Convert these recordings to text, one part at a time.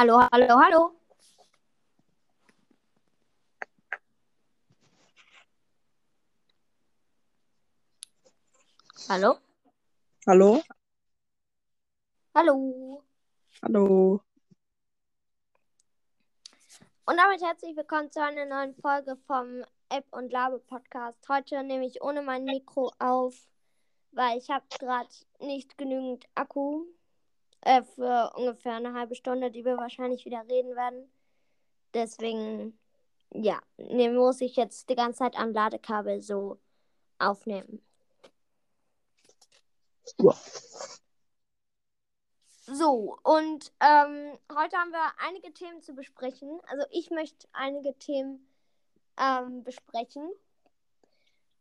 Hallo, hallo, hallo. Hallo? Hallo? Hallo. Hallo. Und damit herzlich willkommen zu einer neuen Folge vom App und Labe Podcast. Heute nehme ich ohne mein Mikro auf, weil ich habe gerade nicht genügend Akku äh, für ungefähr eine halbe Stunde, die wir wahrscheinlich wieder reden werden. Deswegen, ja, nee, muss ich jetzt die ganze Zeit am Ladekabel so aufnehmen. Ja. So, und ähm, heute haben wir einige Themen zu besprechen. Also ich möchte einige Themen ähm, besprechen.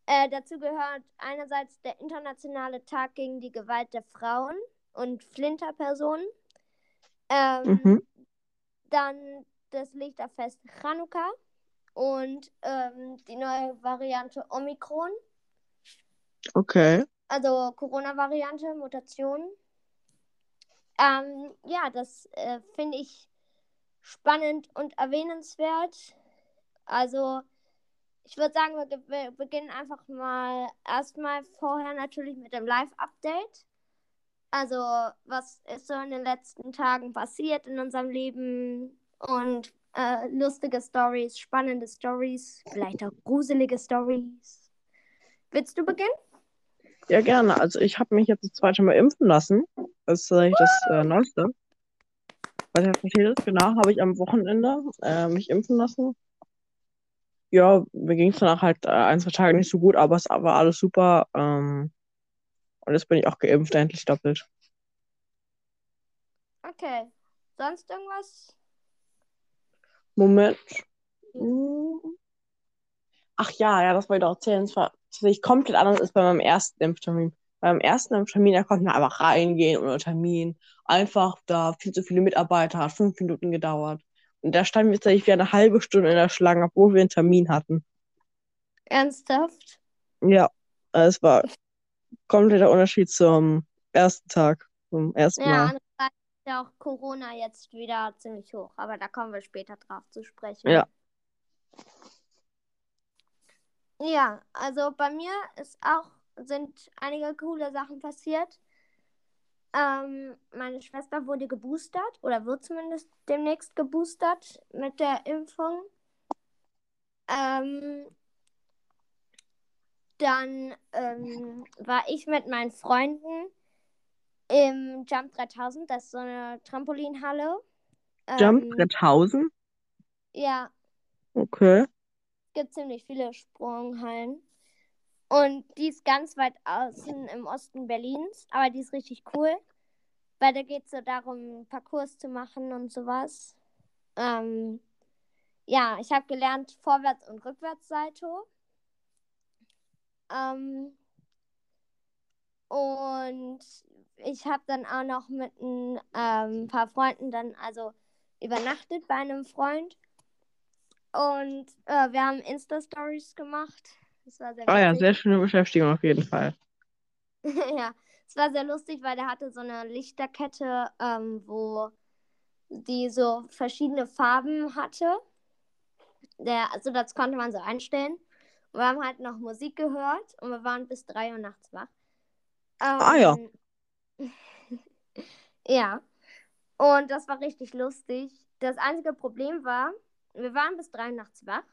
Äh, dazu gehört einerseits der internationale Tag gegen die Gewalt der Frauen und Flinterpersonen. Ähm, Mhm. Dann das Lichterfest Chanukka und ähm, die neue Variante Omikron. Okay. Also Corona-Variante, Mutation. Ähm, ja, das äh, finde ich spannend und erwähnenswert. Also, ich würde sagen, wir, wir beginnen einfach mal erstmal vorher natürlich mit dem Live-Update. Also, was ist so in den letzten Tagen passiert in unserem Leben und äh, lustige Stories, spannende Stories, vielleicht auch gruselige Stories. Willst du beginnen? Ja, gerne. Also ich habe mich jetzt das zweite Mal impfen lassen. Das ist eigentlich das äh, Neueste. Was ja passiert ist, genau, habe ich am Wochenende äh, mich impfen lassen. Ja, mir ging es danach halt äh, ein, zwei Tage nicht so gut, aber es war alles super. Ähm, und jetzt bin ich auch geimpft, endlich doppelt. Okay. Sonst irgendwas? Moment. Ach ja, ja, das wollte ich auch erzählen. Es war tatsächlich komplett anders als bei meinem ersten Impftermin. Beim ersten Impftermin, da konnte man einfach reingehen ohne Termin. Einfach da viel zu viele Mitarbeiter, hat fünf Minuten gedauert. Und da standen wir tatsächlich wie eine halbe Stunde in der Schlange, obwohl wir einen Termin hatten. Ernsthaft? Ja, es war kompletter Unterschied zum ersten Tag, zum ersten Ja, Mal. andererseits ist ja auch Corona jetzt wieder ziemlich hoch, aber da kommen wir später drauf zu sprechen. Ja. Ja, also bei mir ist auch, sind einige coole Sachen passiert. Ähm, meine Schwester wurde geboostert oder wird zumindest demnächst geboostert mit der Impfung. Ähm, dann ähm, war ich mit meinen Freunden im Jump 3000, das ist so eine Trampolinhalle. Jump Ähm, 3000? ja, Okay. gibt ziemlich viele Sprunghallen. Und die ist ganz weit außen im Osten Berlins, aber die ist richtig cool. Weil da geht es so darum, Parcours zu machen und sowas. Ähm, ja, ich habe gelernt Vorwärts- und Rückwärtssalto. Ähm, und ich habe dann auch noch mit ein ähm, paar Freunden dann also übernachtet bei einem Freund. Und äh, wir haben Insta-Stories gemacht. Das war sehr Ah ja, sehr schöne Beschäftigung auf jeden Fall. ja, es war sehr lustig, weil der hatte so eine Lichterkette, ähm, wo die so verschiedene Farben hatte. Der, also das konnte man so einstellen. Wir haben halt noch Musik gehört und wir waren bis 3 Uhr nachts wach. Ah ja. Ähm, ja. Und das war richtig lustig. Das einzige Problem war, wir waren bis 3 Uhr nachts wach,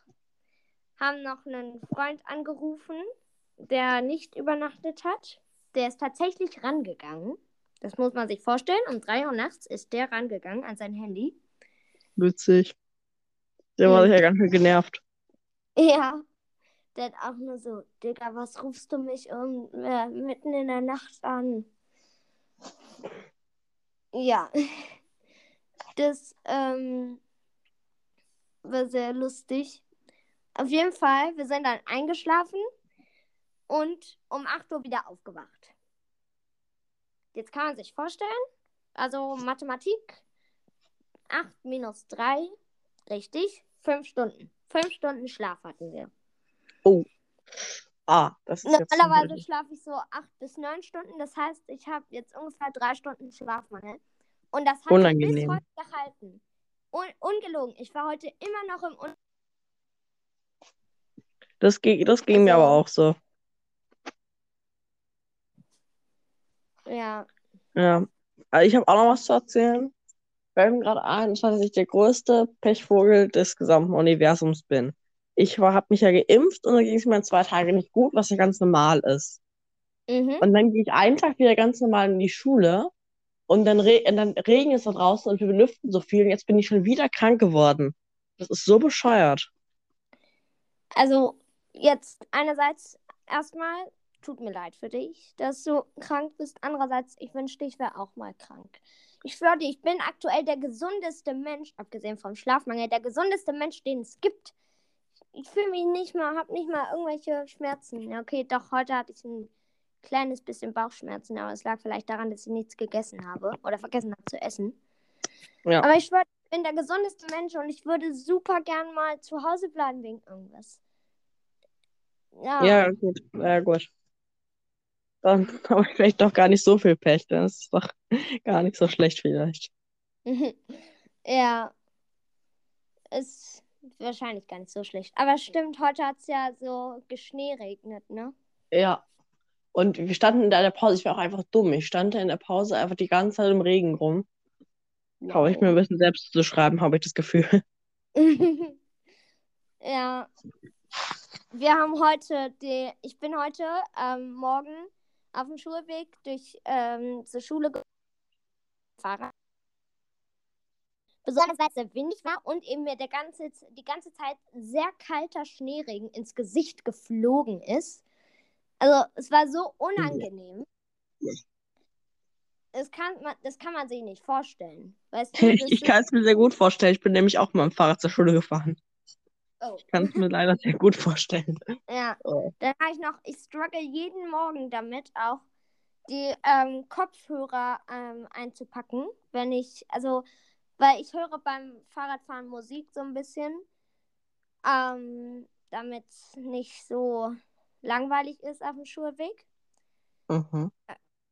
haben noch einen Freund angerufen, der nicht übernachtet hat. Der ist tatsächlich rangegangen. Das muss man sich vorstellen. Um 3 Uhr nachts ist der rangegangen an sein Handy. Witzig. Der war Mhm. sicher ganz schön genervt. Ja. Der hat auch nur so, Digga, was rufst du mich um äh, mitten in der Nacht an? Ja. Das ähm, war sehr lustig. Auf jeden Fall, wir sind dann eingeschlafen und um 8 Uhr wieder aufgewacht. Jetzt kann man sich vorstellen, also Mathematik, 8 minus 3, richtig, 5 Stunden. 5 Stunden Schlaf hatten wir. Ah, das ist Normalerweise schlafe ich so 8 bis 9 Stunden, das heißt, ich habe jetzt ungefähr 3 Stunden Schlafmangel. Und das hat sich bis Unangenehm. heute gehalten. un ungelogen, ich war heute immer noch im Un Das, ging, das ging mir aber Also- auch so. Ja. Ja. Also ich habe auch noch was zu erzählen. Fällt mir gerade ein, dass ich der größte Pechvogel des gesamten Universums bin. Ich habe mich ja geimpft und dann ging es mir in zwei Tage nicht gut, was ja ganz normal ist. Mhm. Und dann gehe ich einen Tag wieder ganz normal in die Schule und dann, re und dann regnet es da draußen und wir belüften so viel und jetzt bin ich schon wieder krank geworden. Das ist so bescheuert. Also, jetzt einerseits erstmal, tut mir leid für dich, dass du krank bist. Andererseits, ich wünschte, ich wäre auch mal krank. Ich schwöre dir, ich bin aktuell der gesundeste Mensch, abgesehen vom Schlafmangel, der gesundeste Mensch, den es gibt. Ich fühle mich nicht mal, habe nicht mal irgendwelche Schmerzen. Okay, doch, heute hatte ich ein kleines bisschen Bauchschmerzen, aber es lag vielleicht daran, dass ich nichts gegessen habe oder vergessen habe zu essen. Ja. Aber ich schwöre, ich bin der gesundeste Mensch und ich würde super gern mal zu Hause bleiben wegen irgendwas. Ja. Ja, gut. Ja, gut. Dann habe ich vielleicht doch gar nicht so viel Pech. Das ist doch gar nicht so schlecht vielleicht. ja. Ist wahrscheinlich gar nicht so schlecht. Aber stimmt, heute hat es ja so geschneeregnet, ne? Ja. Und wir standen in der Pause, ich war auch einfach dumm. Ich stand da in der Pause einfach die ganze Zeit im Regen rum. Brauche ich mir ein bisschen selbst zu schreiben, habe ich das Gefühl. ja. Wir haben heute die. Ich bin heute ähm, morgen auf dem Schulweg durch ähm, zur Schule gefahren. Besonders weil es sehr windig war und eben mir der ganze, die ganze Zeit sehr kalter Schneeregen ins Gesicht geflogen ist. Also es war so unangenehm. Das kann man, das kann man sich nicht vorstellen. Weißt du, Ich, kann es mir sehr gut vorstellen. Ich bin nämlich auch mit dem Fahrrad zur Schule gefahren. oh. Ich kann es mir leider sehr gut vorstellen. Ja, Oh. dann habe ich noch, ich struggle jeden Morgen damit auch, die ähm, Kopfhörer ähm, einzupacken, wenn ich, also, weil ich höre beim Fahrradfahren Musik so ein bisschen, ähm, damit es nicht so langweilig ist auf dem Schulweg. Mhm.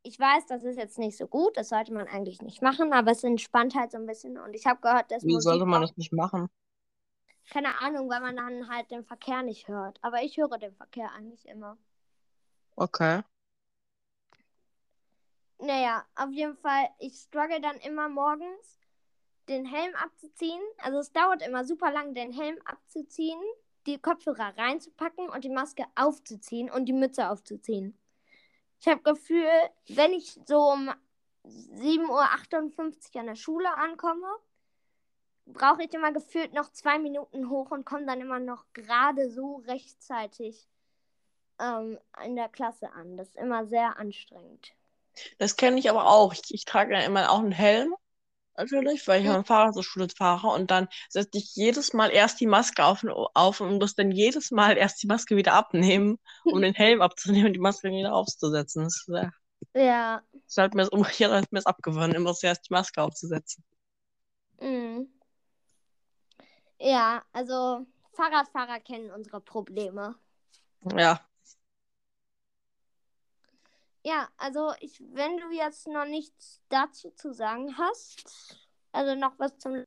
Ich weiß, das ist jetzt nicht so gut, das sollte man eigentlich nicht machen, aber es entspannt halt so ein bisschen und ich habe gehört, dass Wie Musik sollte man auch, das nicht machen? keine Ahnung, weil man dann halt den Verkehr nicht hört, aber ich höre den Verkehr eigentlich immer. Okay. Naja, auf jeden Fall, ich struggle dann immer morgens, den Helm abzuziehen. Also es dauert immer super lang, den Helm abzuziehen, die Kopfhörer reinzupacken und die Maske aufzuziehen und die Mütze aufzuziehen. Ich habe Gefühl, wenn ich so um 7.58 Uhr an der Schule ankomme, brauche ich immer gefühlt noch zwei Minuten hoch und komme dann immer noch gerade so rechtzeitig ähm, in der Klasse an. Das ist immer sehr anstrengend. Das kenne ich aber auch. Ich, ich trage ja immer auch einen Helm, natürlich, weil ich Ja. mit dem Fahrrad zur Schule fahre. Und dann setze ich jedes Mal erst die Maske auf, auf und muss dann jedes Mal erst die Maske wieder abnehmen, um den Helm abzunehmen und die Maske wieder aufzusetzen. Das ist, äh, Ja. das hat mir das umgekehrt, hat mir das abgewöhnt, immer zuerst die Maske aufzusetzen. Mhm. Ja, also Fahrradfahrer kennen unsere Probleme. Ja. Ja, also ich, wenn du jetzt noch nichts dazu zu sagen hast, also noch was zum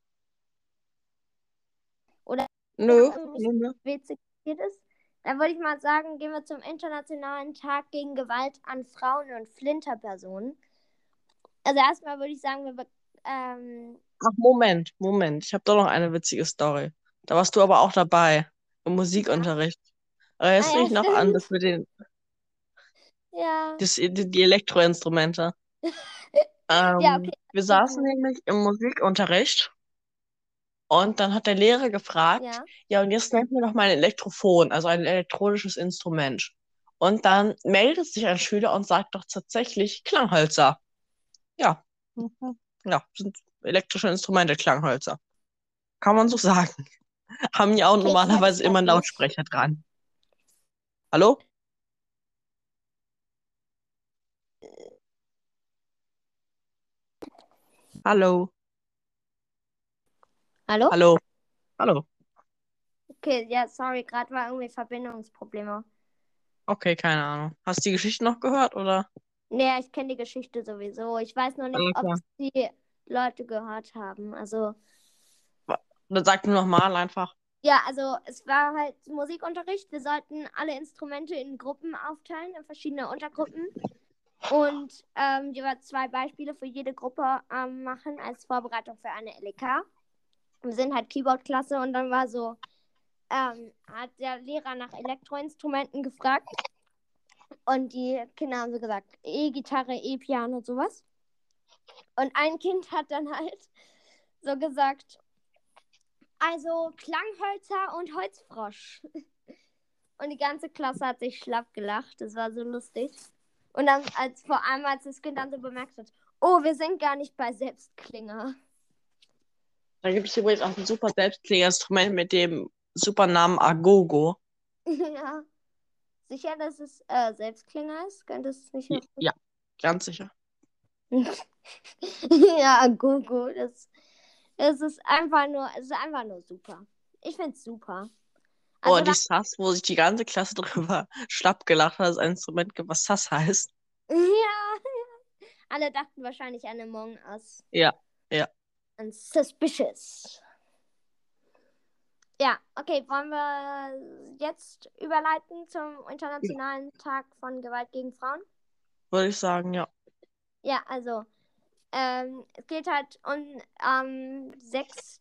Nö. irgendwas nö, nö. witzig passiert ist, dann würde ich mal sagen, gehen wir zum Internationalen Tag gegen Gewalt an Frauen und Flinterpersonen. Also erstmal würde ich sagen, wir ähm, Ach, Moment, Moment. Ich habe doch noch eine witzige Story. Da warst du aber auch dabei, im Musikunterricht. Erinnerst Ah, du ja, dich noch an das mit den ja, das, die, die Elektroinstrumente? Ähm, Ja, okay. wir saßen nämlich im Musikunterricht und dann hat der Lehrer gefragt, ja, ja, und jetzt nennt mir doch mal ein Elektrophon, also ein elektronisches Instrument. Und dann meldet sich ein Schüler und sagt doch tatsächlich Klanghölzer. Ja. Mhm. Ja, sind elektrische Instrumente, Klanghölzer. Kann man so sagen. Haben ja auch Okay, normalerweise immer einen. Lautsprecher dran. Hallo? Hallo? hallo? Hallo? Hallo? Okay, ja, sorry, gerade war irgendwie Verbindungsprobleme. Okay, keine Ahnung. Hast du die Geschichte noch gehört, oder? Nee, ich kenne die Geschichte sowieso. Ich weiß nur nicht, ob die Leute gehört haben. Also, Dann sag nur nochmal einfach. Ja, also es war halt Musikunterricht. Wir sollten alle Instrumente in Gruppen aufteilen, in verschiedene Untergruppen. Und ähm, jeweils zwei Beispiele für jede Gruppe ähm, machen als Vorbereitung für eine LEK. Wir sind halt Keyboard-Klasse und dann war so, ähm, hat der Lehrer nach Elektroinstrumenten gefragt. Und die Kinder haben so gesagt, E-Gitarre, E-Piano sowas. Und ein Kind hat dann halt so gesagt, also Klanghölzer und Holzfrosch. Und die ganze Klasse hat sich schlapp gelacht. Das war so lustig. Und dann, als vor allem, als das Kind dann so bemerkt hat, oh, wir sind gar nicht bei Selbstklinger. Da gibt es übrigens auch ein super Selbstklinginstrument mit dem super Namen Agogo. ja. Sicher, dass es äh, Selbstklinger ist? Könnte es nicht noch... Ja, ganz sicher. ja, Agogo, das, das ist einfach nur, es ist einfach nur super. Ich finde es Oh, Also die Sass, wo sich die ganze Klasse drüber schlapp gelacht hat, ein Instrument gibt, was Sass heißt. Ja. Alle dachten wahrscheinlich an Among Us. Ja, ja. Und Suspicious. Ja, okay, wollen wir jetzt überleiten zum Internationalen Tag von Gewalt gegen Frauen? Würde ich sagen, ja. Ja, also, ähm, es geht halt um am 6.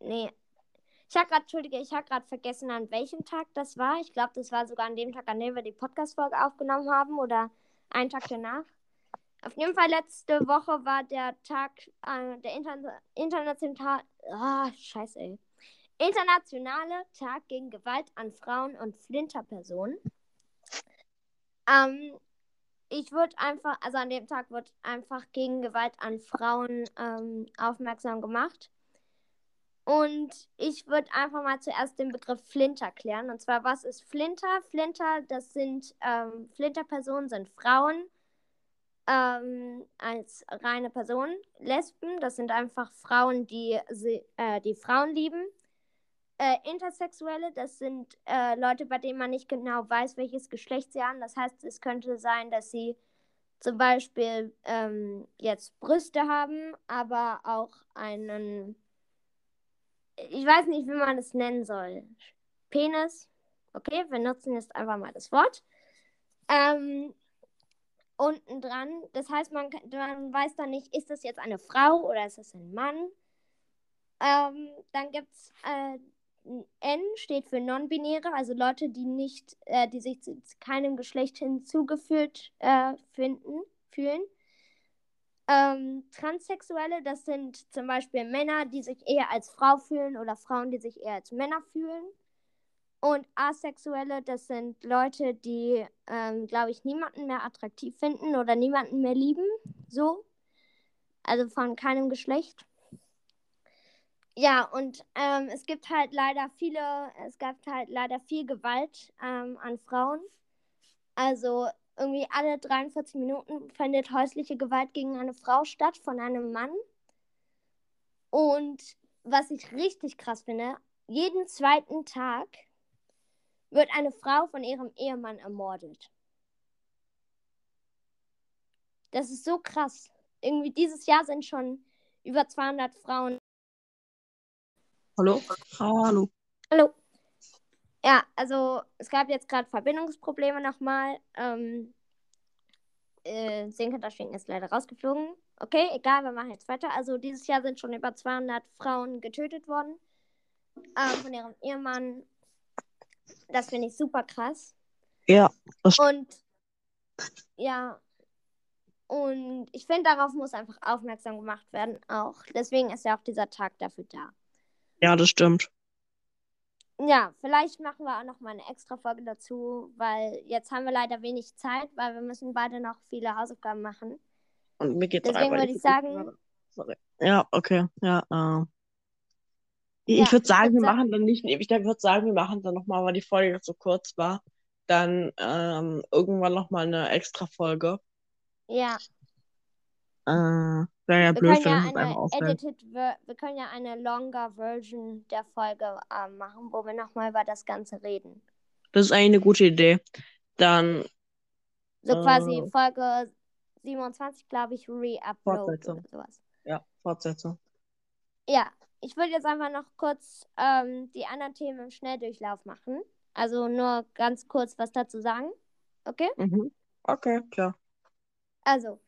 Nee. Ich habe gerade, Entschuldige, ich habe gerade vergessen, an welchem Tag das war. Ich glaube, das war sogar an dem Tag, an dem wir die Podcast-Folge aufgenommen haben oder einen Tag danach. Auf jeden Fall letzte Woche war der Tag, äh, der Interna internationale, ah, scheiße, ey. Internationale Tag gegen Gewalt an Frauen und Flinterpersonen. Ähm, ich würde einfach, also an dem Tag wird einfach gegen Gewalt an Frauen ähm, aufmerksam gemacht. Und ich würde einfach mal zuerst den Begriff Flinter klären. Und zwar, was ist Flinter? Flinter, das sind, ähm, Flinterpersonen sind Frauen ähm, als reine Personen. Lesben, das sind einfach Frauen, die, sie, äh, die Frauen lieben. Äh, Intersexuelle, das sind äh, Leute, bei denen man nicht genau weiß, welches Geschlecht sie haben. Das heißt, es könnte sein, dass sie zum Beispiel ähm, jetzt Brüste haben, aber auch einen, ich weiß nicht, wie man es nennen soll. Penis. Okay, wir nutzen jetzt einfach mal das Wort. Ähm, unten dran. Das heißt, man, man weiß dann nicht, ist das jetzt eine Frau oder ist das ein Mann? Ähm, dann gibt es äh, N steht für non-binäre, also Leute, die nicht, äh, die sich zu keinem Geschlecht hinzugefügt äh, finden, fühlen. Ähm, Transsexuelle, das sind zum Beispiel Männer, die sich eher als Frau fühlen oder Frauen, die sich eher als Männer fühlen. Und Asexuelle, das sind Leute, die, ähm, glaube ich, niemanden mehr attraktiv finden oder niemanden mehr lieben. So. Also von keinem Geschlecht. Ja, und ähm, es gibt halt leider viele, es gibt halt leider viel Gewalt ähm, an Frauen. Also irgendwie alle 43 Minuten findet häusliche Gewalt gegen eine Frau statt von einem Mann. Und was ich richtig krass finde, jeden zweiten Tag wird eine Frau von ihrem Ehemann ermordet. Das ist so krass. Irgendwie dieses Jahr sind schon über 200 Frauen. Hallo? Hallo. Hallo. Ja, also es gab jetzt gerade Verbindungsprobleme nochmal. Ähm, äh, Senke Daschwing ist leider rausgeflogen. Okay, egal, wir machen jetzt weiter. Also dieses Jahr sind schon über 200 Frauen getötet worden ähm, von ihrem Ehemann. Das finde ich super krass. Ja, das Und ja, und ich finde, darauf muss einfach aufmerksam gemacht werden auch. Deswegen ist ja auch dieser Tag dafür da. ja, das stimmt. Ja, vielleicht machen wir auch noch mal eine extra Folge dazu, weil jetzt haben wir leider wenig Zeit, weil wir müssen beide noch viele Hausaufgaben machen. Und mir geht's Deswegen würde ich sagen-. Sorry. Ja, okay. Ja, äh. Ich, Ja, würde ich sagen, würd wir sa- machen dann nicht, ich würde sagen, wir machen dann nochmal, weil die Folge so kurz war, dann ähm, irgendwann nochmal eine extra Folge. Ja, Äh, wäre ja wir blöd, können wenn ja eine ausfällt. edited, wir können ja eine longer Version der Folge ähm, machen, wo wir noch mal über das Ganze reden. Das ist eigentlich eine gute Idee. Dann So quasi Äh. Folge 27, glaube ich, re-upload Fortsetzung. oder sowas. Ja, Fortsetzung. Ja, ich würde jetzt einfach noch kurz ähm, die anderen Themen im Schnelldurchlauf machen. Also nur ganz kurz was dazu sagen. Okay? Mhm. Okay, klar. Also,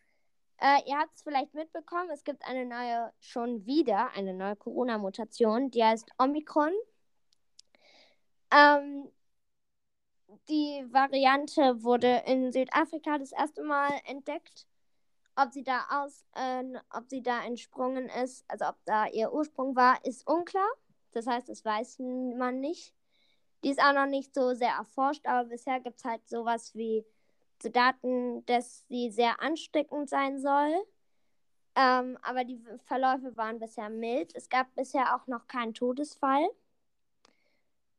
äh, ihr habt es vielleicht mitbekommen, es gibt eine neue, schon wieder eine neue Corona-Mutation, die heißt Omikron. Ähm, die Variante wurde in Südafrika das erste Mal entdeckt. Ob sie da aus, äh, ob sie da entsprungen ist, also ob da ihr Ursprung war, ist unklar. Das heißt, das weiß man nicht. Die ist auch noch nicht so sehr erforscht, aber bisher gibt es halt sowas wie so Daten, dass sie sehr ansteckend sein soll. Ähm, aber die Verläufe waren bisher mild. Es gab bisher auch noch keinen Todesfall.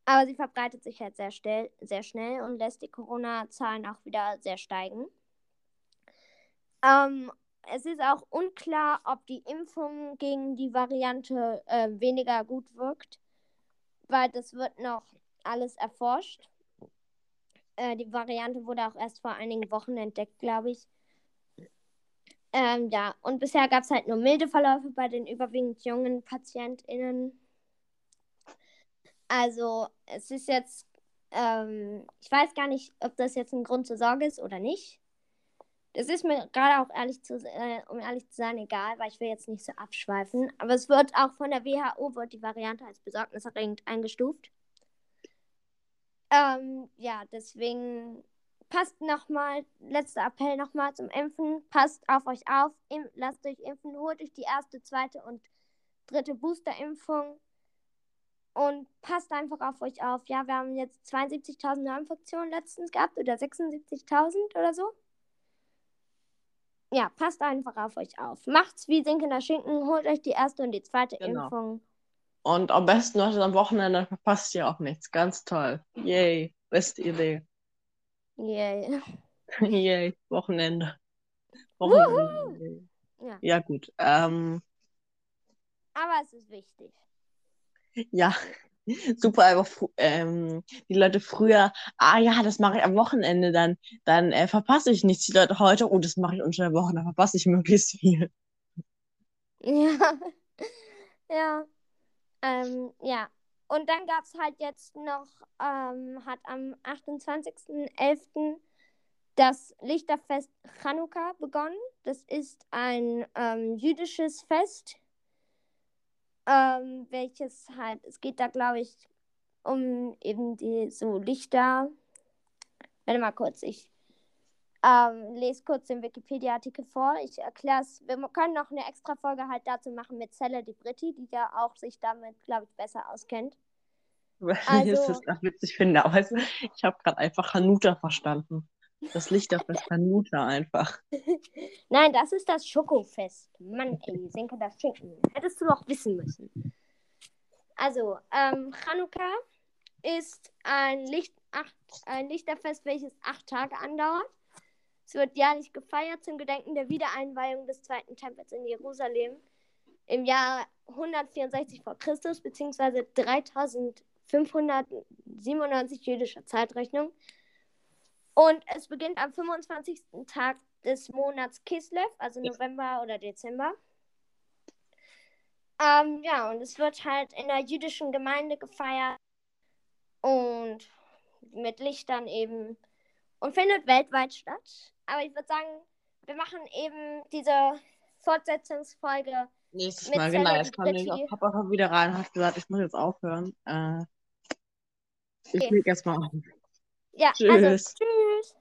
Aber sie verbreitet sich halt sehr, schnell, sehr schnell und lässt die Corona-Zahlen auch wieder sehr steigen. Ähm, es ist auch unklar, ob die Impfung gegen die Variante äh, weniger gut wirkt, weil das wird noch alles erforscht. Äh, die Variante wurde auch erst vor einigen Wochen entdeckt, glaube ich. Ähm, ja, und bisher gab es halt nur milde Verläufe bei den überwiegend jungen PatientInnen. Also es ist jetzt, ähm, ich weiß gar nicht, ob das jetzt ein Grund zur Sorge ist oder nicht. Das ist mir gerade auch ehrlich zu, äh, um ehrlich zu sein, egal, weil ich will jetzt nicht so abschweifen. Aber es wird auch von der WHO wird die Variante als besorgniserregend eingestuft. Ähm, ja, deswegen passt nochmal, letzter Appell nochmal zum Impfen. Passt auf euch auf, lasst euch impfen, holt euch die erste, zweite und dritte Boosterimpfung und passt einfach auf euch auf. Ja, wir haben jetzt 72.000 Neuinfektionen letztens gehabt oder 76.000 oder so. Ja, passt einfach auf euch auf. Macht's wie sinkender Schinken, holt euch die erste und die zweite genau. Impfung. Und am besten noch am Wochenende, verpasst ihr auch nichts. Ganz toll. Yay. Beste Idee. Yay. Yay. Wochenende. Wochenende. Ja. ja, gut. Ähm, Aber es ist wichtig. Ja, super einfach ähm, die Leute früher, ah ja, das mache ich am Wochenende, dann, dann äh, verpasse ich nichts. Die Leute heute, oh, das mache ich unter der Woche, dann verpasse ich möglichst viel. Ja, ja, ähm, ja. Und dann gab es halt jetzt noch, ähm, hat am 28.11. das Lichterfest Chanukka begonnen. Das ist ein ähm, jüdisches Fest ähm, welches halt, es geht da, glaube ich, um eben die so Lichter. Warte mal kurz, ich ähm, lese kurz den Wikipedia-Artikel vor. Ich erkläre es. Wir können noch eine extra Folge halt dazu machen mit Celle di Britti, die ja auch sich damit, glaube ich, besser auskennt. Also, das ist das witzig finde, aber ich habe gerade einfach Hanuta verstanden. Das Licht auf das Hanuta einfach. Nein, das ist das Schokofest. Mann, ey, Senke das Schinken. Hättest du doch wissen müssen. Also, ähm, Chanukka ist ein, Licht, acht, ein Lichterfest, welches acht Tage andauert. Es wird jährlich gefeiert zum Gedenken der Wiedereinweihung des Zweiten Tempels in Jerusalem im Jahr 164 vor Christus beziehungsweise 3597 jüdischer Zeitrechnung und es beginnt am 25. Tag des Monats Kislev, also November oder Dezember. Ähm, ja, und es wird halt in der jüdischen Gemeinde gefeiert und mit Lichtern eben und findet weltweit statt. Aber ich würde sagen, wir machen eben diese Fortsetzungsfolge. Nächstes Mal, genau. Jetzt kam nämlich auch Papa wieder rein und hat gesagt, ich muss jetzt aufhören. Äh, ich okay. leg erstmal auf. Ja, Tschüss. also tschüss.